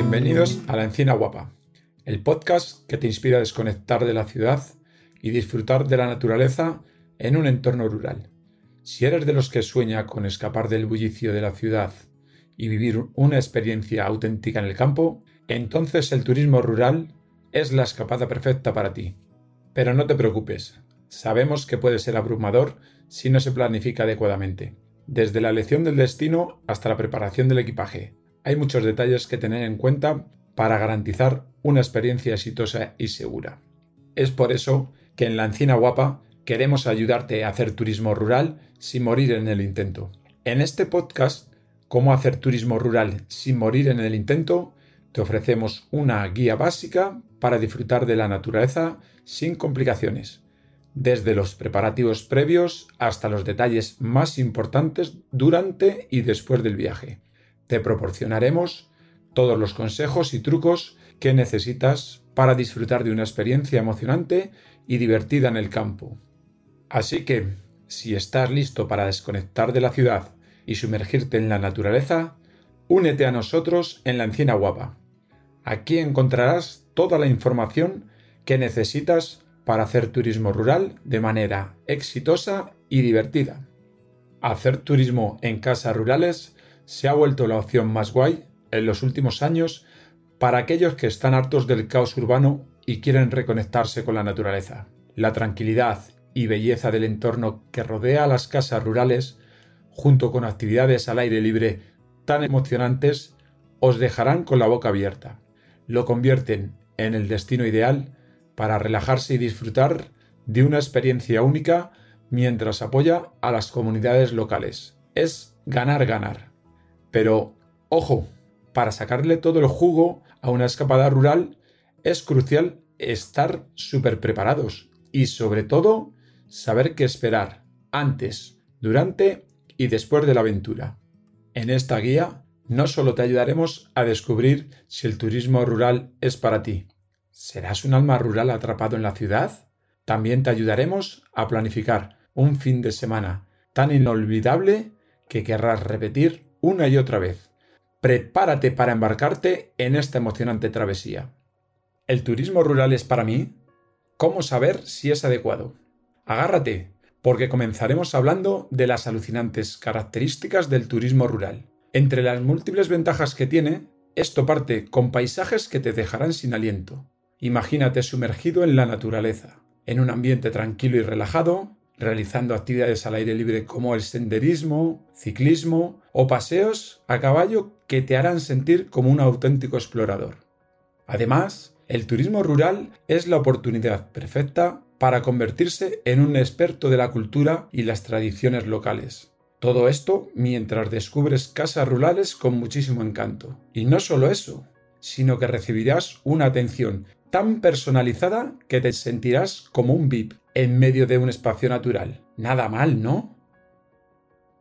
Bienvenidos a La Encina Guapa, el podcast que te inspira a desconectar de la ciudad y disfrutar de la naturaleza en un entorno rural. Si eres de los que sueña con escapar del bullicio de la ciudad y vivir una experiencia auténtica en el campo, entonces el turismo rural es la escapada perfecta para ti. Pero no te preocupes, sabemos que puede ser abrumador si no se planifica adecuadamente. Desde la elección del destino hasta la preparación del equipaje, hay muchos detalles que tener en cuenta para garantizar una experiencia exitosa y segura. Es por eso que en la Encina Guapa queremos ayudarte a hacer turismo rural sin morir en el intento. En este podcast, Cómo hacer turismo rural sin morir en el intento, te ofrecemos una guía básica para disfrutar de la naturaleza sin complicaciones, desde los preparativos previos hasta los detalles más importantes durante y después del viaje. Te proporcionaremos todos los consejos y trucos que necesitas para disfrutar de una experiencia emocionante y divertida en el campo. Así que, si estás listo para desconectar de la ciudad y sumergirte en la naturaleza, únete a nosotros en la Encina Guapa. Aquí encontrarás toda la información que necesitas para hacer turismo rural de manera exitosa y divertida. Hacer turismo en casas rurales se ha vuelto la opción más guay en los últimos años para aquellos que están hartos del caos urbano y quieren reconectarse con la naturaleza. La tranquilidad y belleza del entorno que rodea a las casas rurales, junto con actividades al aire libre tan emocionantes, os dejarán con la boca abierta. Lo convierten en el destino ideal para relajarse y disfrutar de una experiencia única mientras apoya a las comunidades locales. Es ganar, ganar. Pero, ojo, para sacarle todo el jugo a una escapada rural es crucial estar súper preparados y sobre todo saber qué esperar antes, durante y después de la aventura. En esta guía no solo te ayudaremos a descubrir si el turismo rural es para ti. ¿Serás un alma rural atrapado en la ciudad? También te ayudaremos a planificar un fin de semana tan inolvidable que querrás repetir una y otra vez. Prepárate para embarcarte en esta emocionante travesía. ¿El turismo rural es para mí? ¿Cómo saber si es adecuado? Agárrate, porque comenzaremos hablando de las alucinantes características del turismo rural. Entre las múltiples ventajas que tiene, esto parte con paisajes que te dejarán sin aliento. Imagínate sumergido en la naturaleza, en un ambiente tranquilo y relajado, realizando actividades al aire libre como el senderismo, ciclismo o paseos a caballo que te harán sentir como un auténtico explorador. Además, el turismo rural es la oportunidad perfecta para convertirse en un experto de la cultura y las tradiciones locales. Todo esto mientras descubres casas rurales con muchísimo encanto. Y no solo eso, sino que recibirás una atención tan personalizada que te sentirás como un VIP en medio de un espacio natural. Nada mal, ¿no?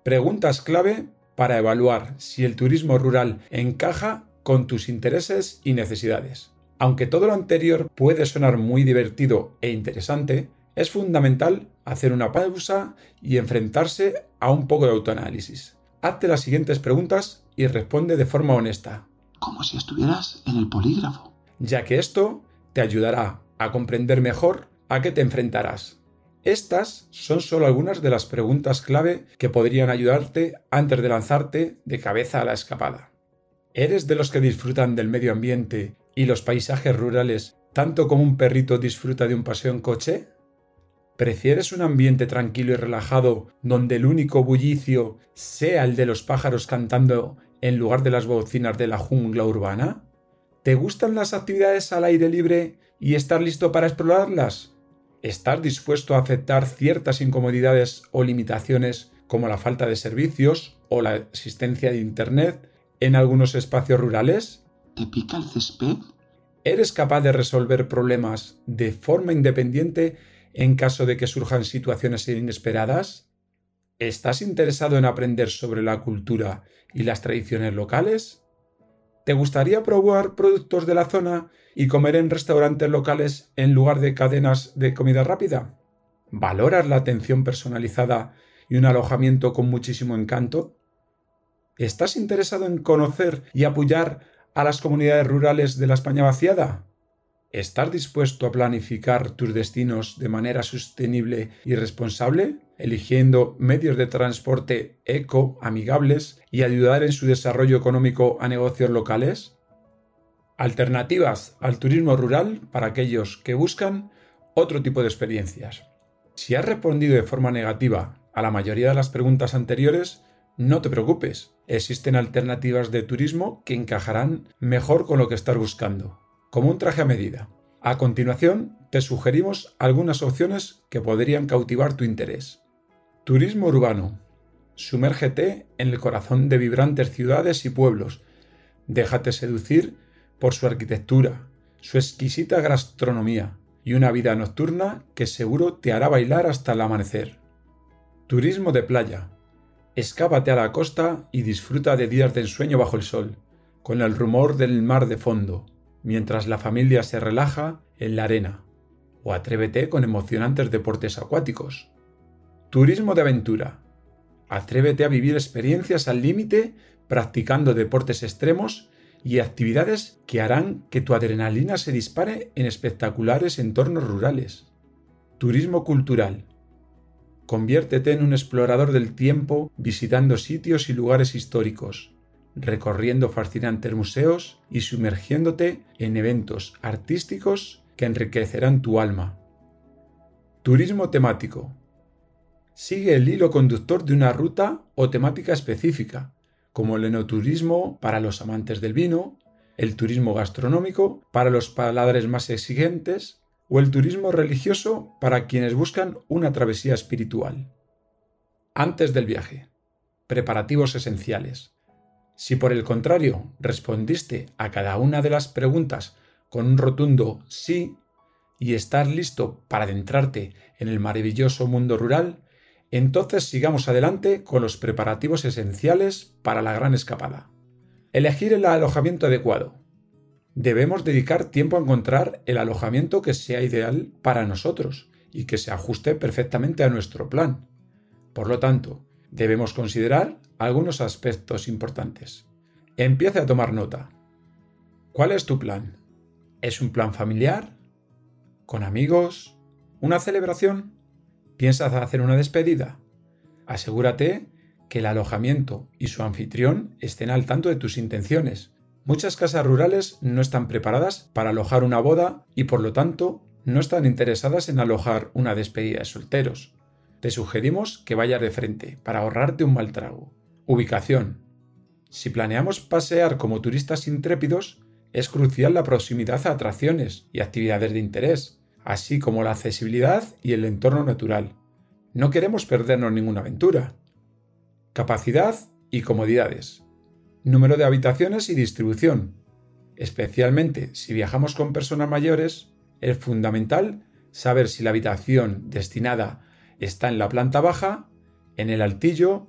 Preguntas clave para evaluar si el turismo rural encaja con tus intereses y necesidades. Aunque todo lo anterior puede sonar muy divertido e interesante, es fundamental hacer una pausa y enfrentarse a un poco de autoanálisis. Hazte las siguientes preguntas y responde de forma honesta. Como si estuvieras en el polígrafo. Ya que esto te ayudará a comprender mejor a qué te enfrentarás. Estas son solo algunas de las preguntas clave que podrían ayudarte antes de lanzarte de cabeza a la escapada. ¿Eres de los que disfrutan del medio ambiente y los paisajes rurales tanto como un perrito disfruta de un paseo en coche? ¿Prefieres un ambiente tranquilo y relajado donde el único bullicio sea el de los pájaros cantando en lugar de las bocinas de la jungla urbana? ¿Te gustan las actividades al aire libre y estar listo para explorarlas? ¿Estás dispuesto a aceptar ciertas incomodidades o limitaciones como la falta de servicios o la existencia de Internet en algunos espacios rurales? ¿Te pica el césped? ¿Eres capaz de resolver problemas de forma independiente en caso de que surjan situaciones inesperadas? ¿Estás interesado en aprender sobre la cultura y las tradiciones locales? ¿Te gustaría probar productos de la zona y comer en restaurantes locales en lugar de cadenas de comida rápida? ¿Valoras la atención personalizada y un alojamiento con muchísimo encanto? ¿Estás interesado en conocer y apoyar a las comunidades rurales de la España vaciada? ¿Estás dispuesto a planificar tus destinos de manera sostenible y responsable, eligiendo medios de transporte eco, amigables y ayudar en su desarrollo económico a negocios locales? Alternativas al turismo rural para aquellos que buscan otro tipo de experiencias. Si has respondido de forma negativa a la mayoría de las preguntas anteriores, no te preocupes, existen alternativas de turismo que encajarán mejor con lo que estás buscando, como un traje a medida. A continuación, te sugerimos algunas opciones que podrían cautivar tu interés. Turismo urbano. Sumérgete en el corazón de vibrantes ciudades y pueblos. Déjate seducir por su arquitectura, su exquisita gastronomía y una vida nocturna que seguro te hará bailar hasta el amanecer. Turismo de playa. Escápate a la costa y disfruta de días de ensueño bajo el sol, con el rumor del mar de fondo, mientras la familia se relaja en la arena. O atrévete con emocionantes deportes acuáticos. Turismo de aventura. Atrévete a vivir experiencias al límite practicando deportes extremos y actividades que harán que tu adrenalina se dispare en espectaculares entornos rurales. Turismo cultural. Conviértete en un explorador del tiempo visitando sitios y lugares históricos, recorriendo fascinantes museos y sumergiéndote en eventos artísticos que enriquecerán tu alma. Turismo temático. Sigue el hilo conductor de una ruta o temática específica, como el enoturismo para los amantes del vino, el turismo gastronómico para los paladares más exigentes o el turismo religioso para quienes buscan una travesía espiritual. Antes del viaje. Preparativos esenciales. Si por el contrario respondiste a cada una de las preguntas con un rotundo sí y estás listo para adentrarte en el maravilloso mundo rural, entonces sigamos adelante con los preparativos esenciales para la gran escapada. Elegir el alojamiento adecuado. Debemos dedicar tiempo a encontrar el alojamiento que sea ideal para nosotros y que se ajuste perfectamente a nuestro plan. Por lo tanto, debemos considerar algunos aspectos importantes. Empiece a tomar nota. ¿Cuál es tu plan? ¿Es un plan familiar? ¿Con amigos? ¿Una celebración? ¿Piensas hacer una despedida? Asegúrate que el alojamiento y su anfitrión estén al tanto de tus intenciones. Muchas casas rurales no están preparadas para alojar una boda y por lo tanto no están interesadas en alojar una despedida de solteros. Te sugerimos que vayas de frente para ahorrarte un mal trago. Ubicación. Si planeamos pasear como turistas intrépidos, es crucial la proximidad a atracciones y actividades de interés así como la accesibilidad y el entorno natural. No queremos perdernos ninguna aventura. Capacidad y comodidades. Número de habitaciones y distribución. Especialmente si viajamos con personas mayores, es fundamental saber si la habitación destinada está en la planta baja, en el altillo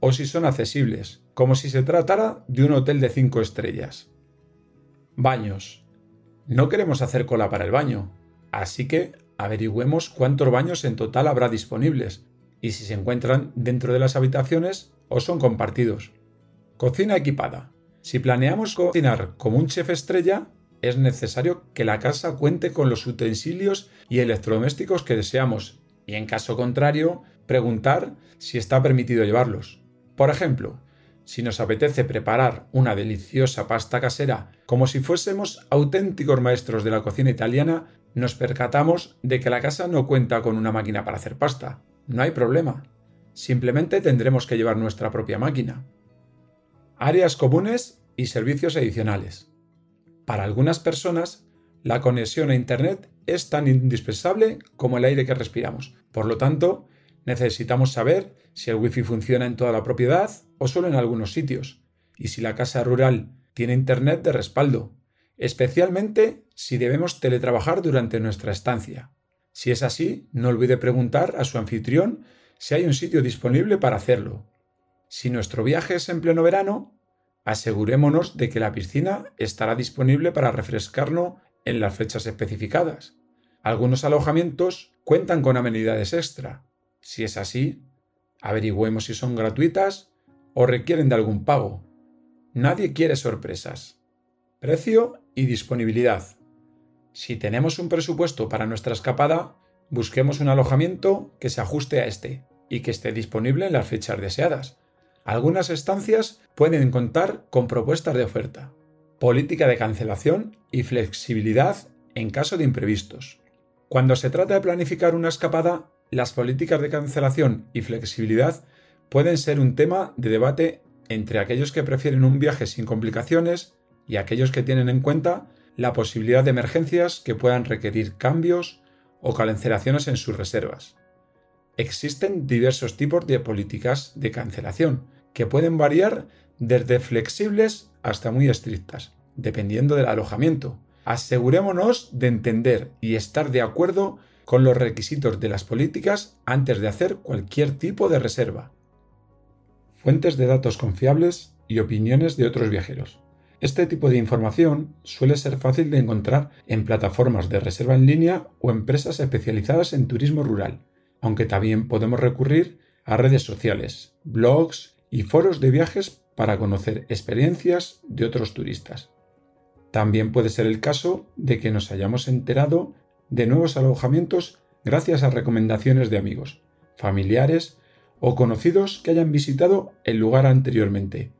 o si son accesibles, como si se tratara de un hotel de 5 estrellas. Baños. No queremos hacer cola para el baño, Así que averigüemos cuántos baños en total habrá disponibles y si se encuentran dentro de las habitaciones o son compartidos. Cocina equipada. Si planeamos cocinar como un chef estrella, es necesario que la casa cuente con los utensilios y electrodomésticos que deseamos y en caso contrario, preguntar si está permitido llevarlos. Por ejemplo, si nos apetece preparar una deliciosa pasta casera como si fuésemos auténticos maestros de la cocina italiana, nos percatamos de que la casa no cuenta con una máquina para hacer pasta. No hay problema. Simplemente tendremos que llevar nuestra propia máquina. Áreas comunes y servicios adicionales. Para algunas personas, la conexión a Internet es tan indispensable como el aire que respiramos. Por lo tanto, necesitamos saber si el Wi-Fi funciona en toda la propiedad o solo en algunos sitios, y si la casa rural tiene Internet de respaldo, especialmente si debemos teletrabajar durante nuestra estancia. Si es así, no olvide preguntar a su anfitrión si hay un sitio disponible para hacerlo. Si nuestro viaje es en pleno verano, asegurémonos de que la piscina estará disponible para refrescarnos en las fechas especificadas. Algunos alojamientos cuentan con amenidades extra. Si es así, averigüemos si son gratuitas o requieren de algún pago. Nadie quiere sorpresas. Precio y disponibilidad. Si tenemos un presupuesto para nuestra escapada, busquemos un alojamiento que se ajuste a este y que esté disponible en las fechas deseadas. Algunas estancias pueden contar con propuestas de oferta, política de cancelación y flexibilidad en caso de imprevistos. Cuando se trata de planificar una escapada, las políticas de cancelación y flexibilidad pueden ser un tema de debate entre aquellos que prefieren un viaje sin complicaciones y aquellos que tienen en cuenta la posibilidad de emergencias que puedan requerir cambios o cancelaciones en sus reservas. Existen diversos tipos de políticas de cancelación, que pueden variar desde flexibles hasta muy estrictas, dependiendo del alojamiento. Asegurémonos de entender y estar de acuerdo con los requisitos de las políticas antes de hacer cualquier tipo de reserva. Fuentes de datos confiables y opiniones de otros viajeros. Este tipo de información suele ser fácil de encontrar en plataformas de reserva en línea o empresas especializadas en turismo rural, aunque también podemos recurrir a redes sociales, blogs y foros de viajes para conocer experiencias de otros turistas. También puede ser el caso de que nos hayamos enterado de nuevos alojamientos gracias a recomendaciones de amigos, familiares o conocidos que hayan visitado el lugar anteriormente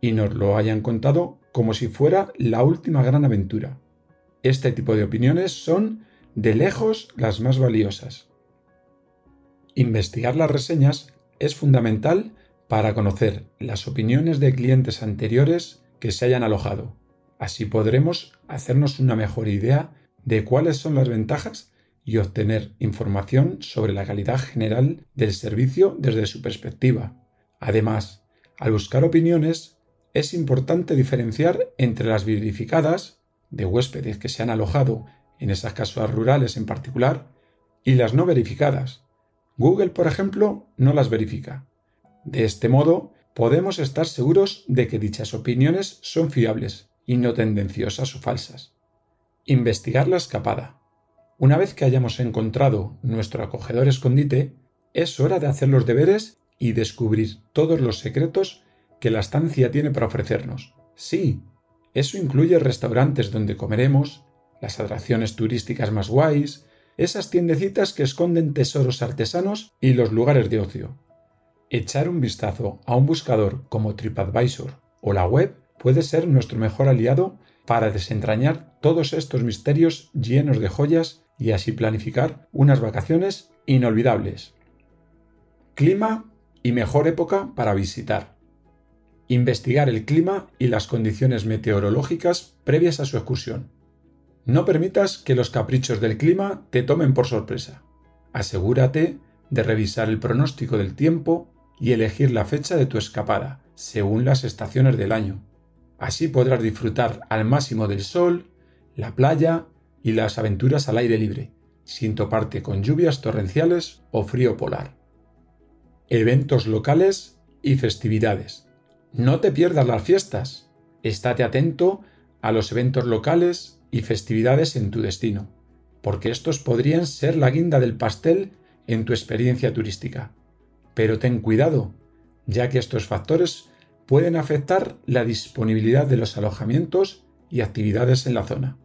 y nos lo hayan contado como si fuera la última gran aventura. Este tipo de opiniones son de lejos las más valiosas. Investigar las reseñas es fundamental para conocer las opiniones de clientes anteriores que se hayan alojado. Así podremos hacernos una mejor idea de cuáles son las ventajas y obtener información sobre la calidad general del servicio desde su perspectiva. Además, al buscar opiniones, es importante diferenciar entre las verificadas, de huéspedes que se han alojado en esas casas rurales en particular, y las no verificadas. Google, por ejemplo, no las verifica. De este modo, podemos estar seguros de que dichas opiniones son fiables y no tendenciosas o falsas. Investigar la escapada. Una vez que hayamos encontrado nuestro acogedor escondite, es hora de hacer los deberes y descubrir todos los secretos que la estancia tiene para ofrecernos. Sí, eso incluye restaurantes donde comeremos, las atracciones turísticas más guays, esas tiendecitas que esconden tesoros artesanos y los lugares de ocio. Echar un vistazo a un buscador como TripAdvisor o la web puede ser nuestro mejor aliado para desentrañar todos estos misterios llenos de joyas y así planificar unas vacaciones inolvidables. Clima y mejor época para visitar. Investigar el clima y las condiciones meteorológicas previas a su excursión. No permitas que los caprichos del clima te tomen por sorpresa. Asegúrate de revisar el pronóstico del tiempo y elegir la fecha de tu escapada, según las estaciones del año. Así podrás disfrutar al máximo del sol, la playa y las aventuras al aire libre, sin toparte con lluvias torrenciales o frío polar. Eventos locales y festividades. No te pierdas las fiestas. Estate atento a los eventos locales y festividades en tu destino, porque estos podrían ser la guinda del pastel en tu experiencia turística. Pero ten cuidado, ya que estos factores pueden afectar la disponibilidad de los alojamientos y actividades en la zona.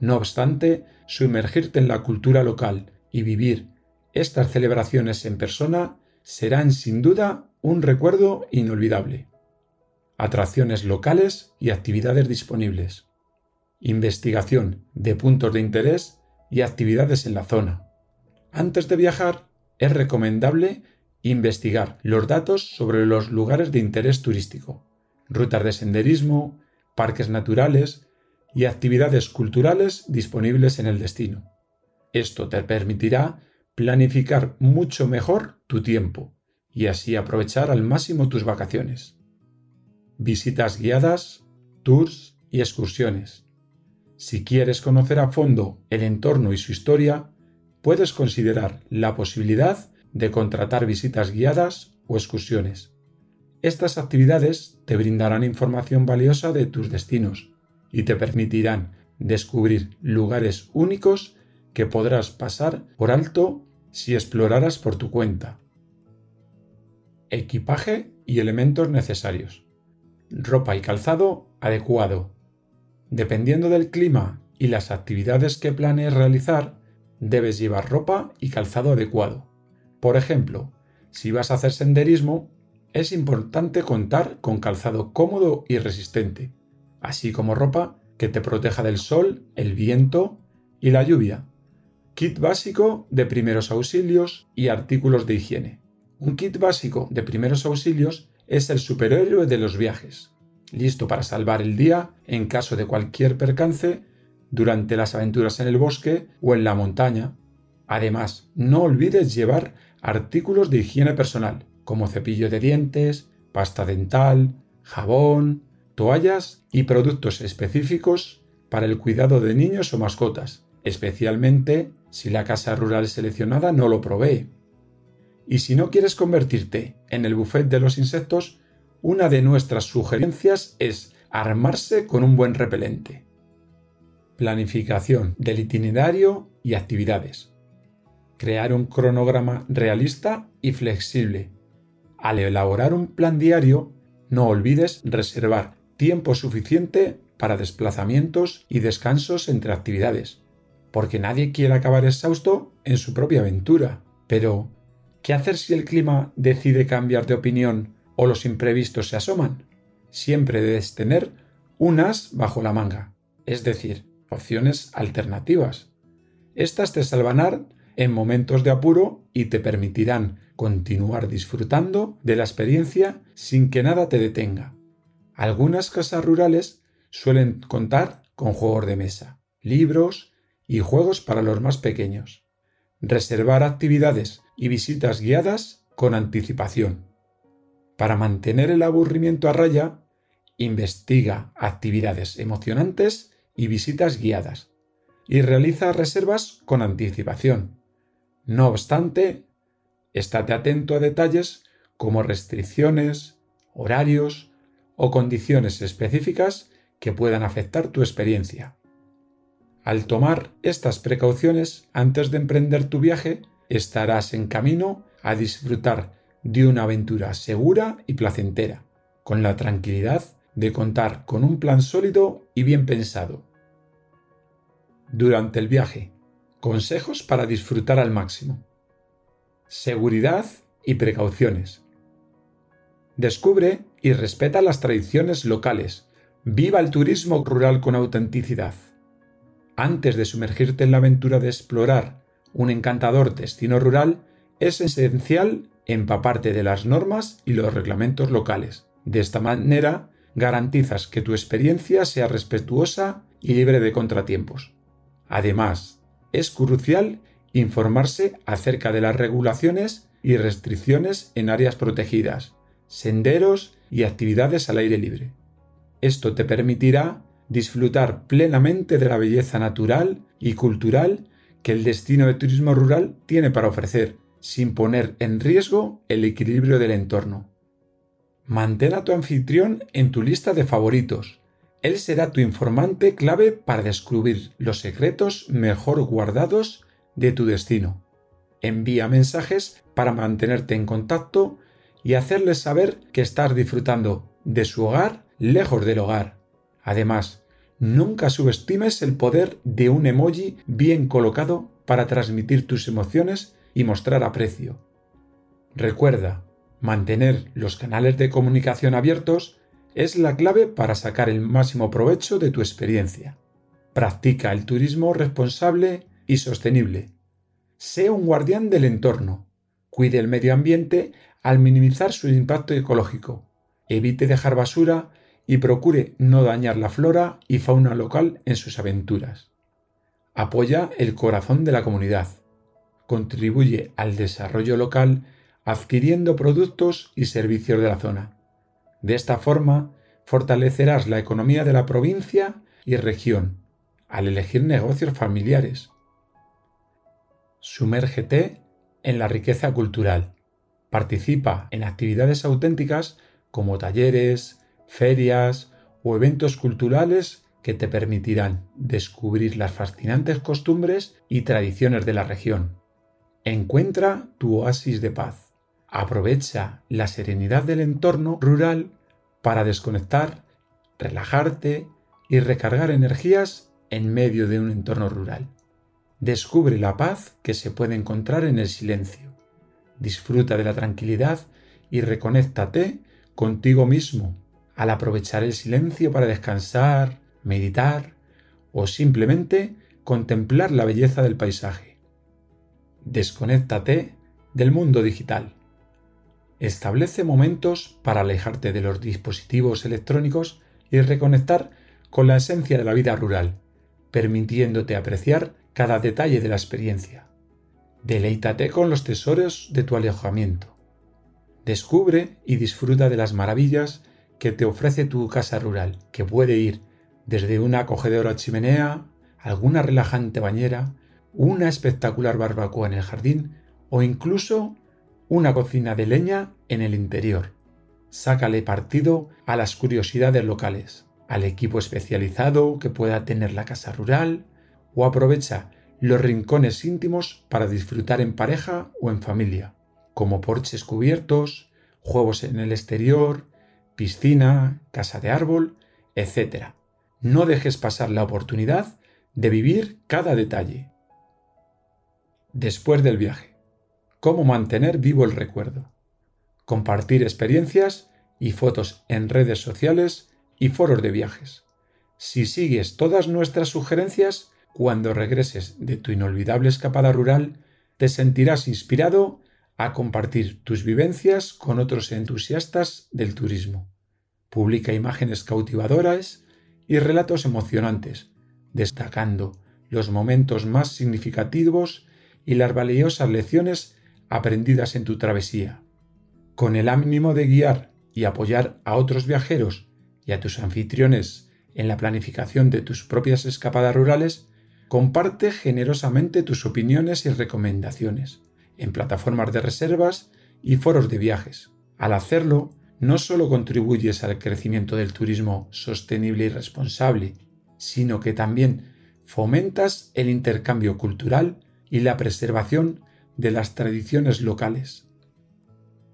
No obstante, sumergirte en la cultura local y vivir estas celebraciones en persona serán sin duda un recuerdo inolvidable atracciones locales y actividades disponibles, investigación de puntos de interés y actividades en la zona. Antes de viajar, es recomendable investigar los datos sobre los lugares de interés turístico, rutas de senderismo, parques naturales y actividades culturales disponibles en el destino. Esto te permitirá planificar mucho mejor tu tiempo y así aprovechar al máximo tus vacaciones visitas guiadas, tours y excursiones. Si quieres conocer a fondo el entorno y su historia, puedes considerar la posibilidad de contratar visitas guiadas o excursiones. Estas actividades te brindarán información valiosa de tus destinos y te permitirán descubrir lugares únicos que podrás pasar por alto si exploraras por tu cuenta. Equipaje y elementos necesarios ropa y calzado adecuado. Dependiendo del clima y las actividades que planees realizar, debes llevar ropa y calzado adecuado. Por ejemplo, si vas a hacer senderismo, es importante contar con calzado cómodo y resistente, así como ropa que te proteja del sol, el viento y la lluvia. Kit básico de primeros auxilios y artículos de higiene. Un kit básico de primeros auxilios es el superhéroe de los viajes, listo para salvar el día en caso de cualquier percance durante las aventuras en el bosque o en la montaña. Además, no olvides llevar artículos de higiene personal, como cepillo de dientes, pasta dental, jabón, toallas y productos específicos para el cuidado de niños o mascotas, especialmente si la casa rural seleccionada no lo provee. Y si no quieres convertirte en el buffet de los insectos, una de nuestras sugerencias es armarse con un buen repelente. Planificación del itinerario y actividades. Crear un cronograma realista y flexible. Al elaborar un plan diario, no olvides reservar tiempo suficiente para desplazamientos y descansos entre actividades, porque nadie quiere acabar exhausto en su propia aventura. Pero, ¿qué hacer si el clima decide cambiar de opinión o los imprevistos se asoman? Siempre debes tener unas bajo la manga, es decir, opciones alternativas. Estas te salvarán en momentos de apuro y te permitirán continuar disfrutando de la experiencia sin que nada te detenga. Algunas casas rurales suelen contar con juegos de mesa, libros y juegos para los más pequeños. Reservar actividades y visitas guiadas con anticipación. Para mantener el aburrimiento a raya, investiga actividades emocionantes y visitas guiadas y realiza reservas con anticipación. No obstante, estate atento a detalles como restricciones, horarios o condiciones específicas que puedan afectar tu experiencia. Al tomar estas precauciones antes de emprender tu viaje, estarás en camino a disfrutar de una aventura segura y placentera, con la tranquilidad de contar con un plan sólido y bien pensado. Durante el viaje, consejos para disfrutar al máximo. Seguridad y precauciones. Descubre y respeta las tradiciones locales. Viva el turismo rural con autenticidad. Antes de sumergirte en la aventura de explorar un encantador destino rural, es esencial empaparte de las normas y los reglamentos locales. De esta manera, garantizas que tu experiencia sea respetuosa y libre de contratiempos. Además, es crucial informarse acerca de las regulaciones y restricciones en áreas protegidas, senderos y actividades al aire libre. Esto te permitirá disfrutar plenamente de la belleza natural y cultural que el destino de turismo rural tiene para ofrecer, sin poner en riesgo el equilibrio del entorno. Mantén a tu anfitrión en tu lista de favoritos. Él será tu informante clave para descubrir los secretos mejor guardados de tu destino. Envía mensajes para mantenerte en contacto y hacerles saber que estás disfrutando de su hogar lejos del hogar. Además, nunca subestimes el poder de un emoji bien colocado para transmitir tus emociones y mostrar aprecio. Recuerda, mantener los canales de comunicación abiertos es la clave para sacar el máximo provecho de tu experiencia. Practica el turismo responsable y sostenible. Sea un guardián del entorno. Cuide el medio ambiente al minimizar su impacto ecológico. Evite dejar basura y procure no dañar la flora y fauna local en sus aventuras. Apoya el corazón de la comunidad. Contribuye al desarrollo local adquiriendo productos y servicios de la zona. De esta forma, fortalecerás la economía de la provincia y región al elegir negocios familiares. Sumérgete en la riqueza cultural. Participa en actividades auténticas como talleres, ferias o eventos culturales que te permitirán descubrir las fascinantes costumbres y tradiciones de la región. Encuentra tu oasis de paz. Aprovecha la serenidad del entorno rural para desconectar, relajarte y recargar energías en medio de un entorno rural. Descubre la paz que se puede encontrar en el silencio. Disfruta de la tranquilidad y reconéctate contigo mismo al aprovechar el silencio para descansar, meditar o simplemente contemplar la belleza del paisaje. Desconéctate del mundo digital. Establece momentos para alejarte de los dispositivos electrónicos y reconectar con la esencia de la vida rural, permitiéndote apreciar cada detalle de la experiencia. Deleítate con los tesoros de tu alejamiento. Descubre y disfruta de las maravillas que te ofrece tu casa rural, que puede ir desde una acogedora chimenea, alguna relajante bañera, una espectacular barbacoa en el jardín o incluso una cocina de leña en el interior. Sácale partido a las curiosidades locales, al equipo especializado que pueda tener la casa rural o aprovecha los rincones íntimos para disfrutar en pareja o en familia, como porches cubiertos, juegos en el exterior, piscina, casa de árbol, etc. No dejes pasar la oportunidad de vivir cada detalle. Después del viaje. Cómo mantener vivo el recuerdo. Compartir experiencias y fotos en redes sociales y foros de viajes. Si sigues todas nuestras sugerencias, cuando regreses de tu inolvidable escapada rural, te sentirás inspirado a compartir tus vivencias con otros entusiastas del turismo. Publica imágenes cautivadoras y relatos emocionantes, destacando los momentos más significativos y las valiosas lecciones aprendidas en tu travesía. Con el ánimo de guiar y apoyar a otros viajeros y a tus anfitriones en la planificación de tus propias escapadas rurales, comparte generosamente tus opiniones y recomendaciones en plataformas de reservas y foros de viajes. Al hacerlo, no solo contribuyes al crecimiento del turismo sostenible y responsable, sino que también fomentas el intercambio cultural y la preservación de las tradiciones locales.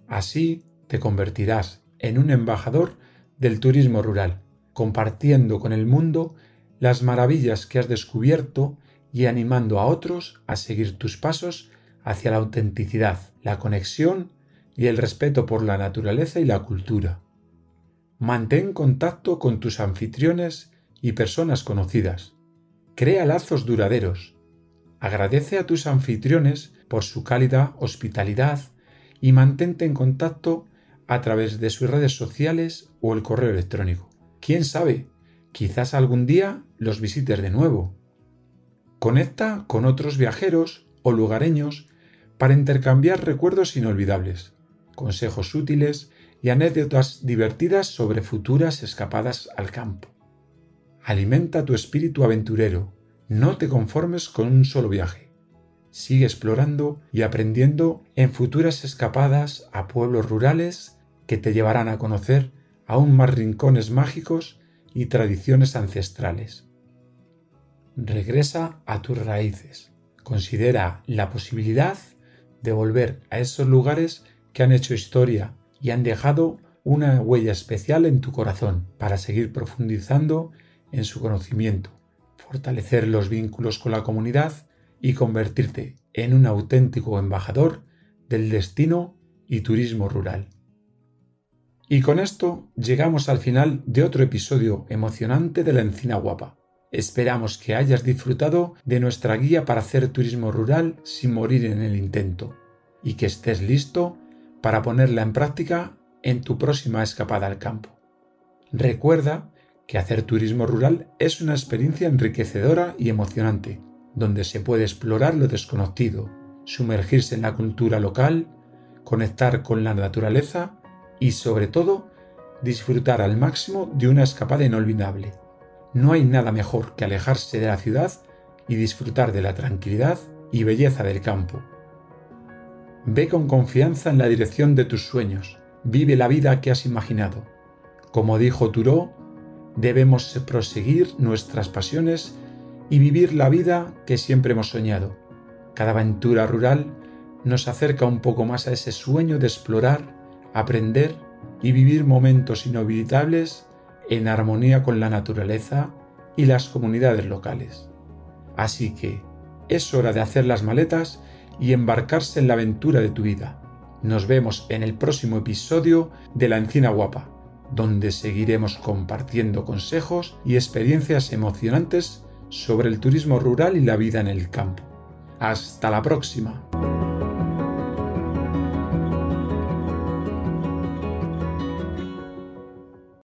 Así te convertirás en un embajador del turismo rural, compartiendo con el mundo las maravillas que has descubierto y animando a otros a seguir tus pasos hacia la autenticidad, la conexión y el respeto por la naturaleza y la cultura. Mantén contacto con tus anfitriones y personas conocidas. Crea lazos duraderos. Agradece a tus anfitriones por su cálida hospitalidad y mantente en contacto a través de sus redes sociales o el correo electrónico. ¿Quién sabe? Quizás algún día los visites de nuevo. Conecta con otros viajeros o lugareños para intercambiar recuerdos inolvidables, consejos útiles y anécdotas divertidas sobre futuras escapadas al campo. Alimenta tu espíritu aventurero, no te conformes con un solo viaje. Sigue explorando y aprendiendo en futuras escapadas a pueblos rurales que te llevarán a conocer aún más rincones mágicos y tradiciones ancestrales. Regresa a tus raíces. Considera la posibilidad de volver a esos lugares que han hecho historia y han dejado una huella especial en tu corazón para seguir profundizando en su conocimiento, fortalecer los vínculos con la comunidad y convertirte en un auténtico embajador del destino y turismo rural. Y con esto llegamos al final de otro episodio emocionante de la Encina Guapa. Esperamos que hayas disfrutado de nuestra guía para hacer turismo rural sin morir en el intento y que estés listo para ponerla en práctica en tu próxima escapada al campo. Recuerda que hacer turismo rural es una experiencia enriquecedora y emocionante, donde se puede explorar lo desconocido, sumergirse en la cultura local, conectar con la naturaleza y sobre todo disfrutar al máximo de una escapada inolvidable. No hay nada mejor que alejarse de la ciudad y disfrutar de la tranquilidad y belleza del campo. Ve con confianza en la dirección de tus sueños, vive la vida que has imaginado. Como dijo Turó, debemos proseguir nuestras pasiones y vivir la vida que siempre hemos soñado. Cada aventura rural nos acerca un poco más a ese sueño de explorar, aprender y vivir momentos inolvidables en armonía con la naturaleza y las comunidades locales. Así que es hora de hacer las maletas y embarcarse en la aventura de tu vida. Nos vemos en el próximo episodio de La Encina Guapa, donde seguiremos compartiendo consejos y experiencias emocionantes sobre el turismo rural y la vida en el campo. Hasta la próxima.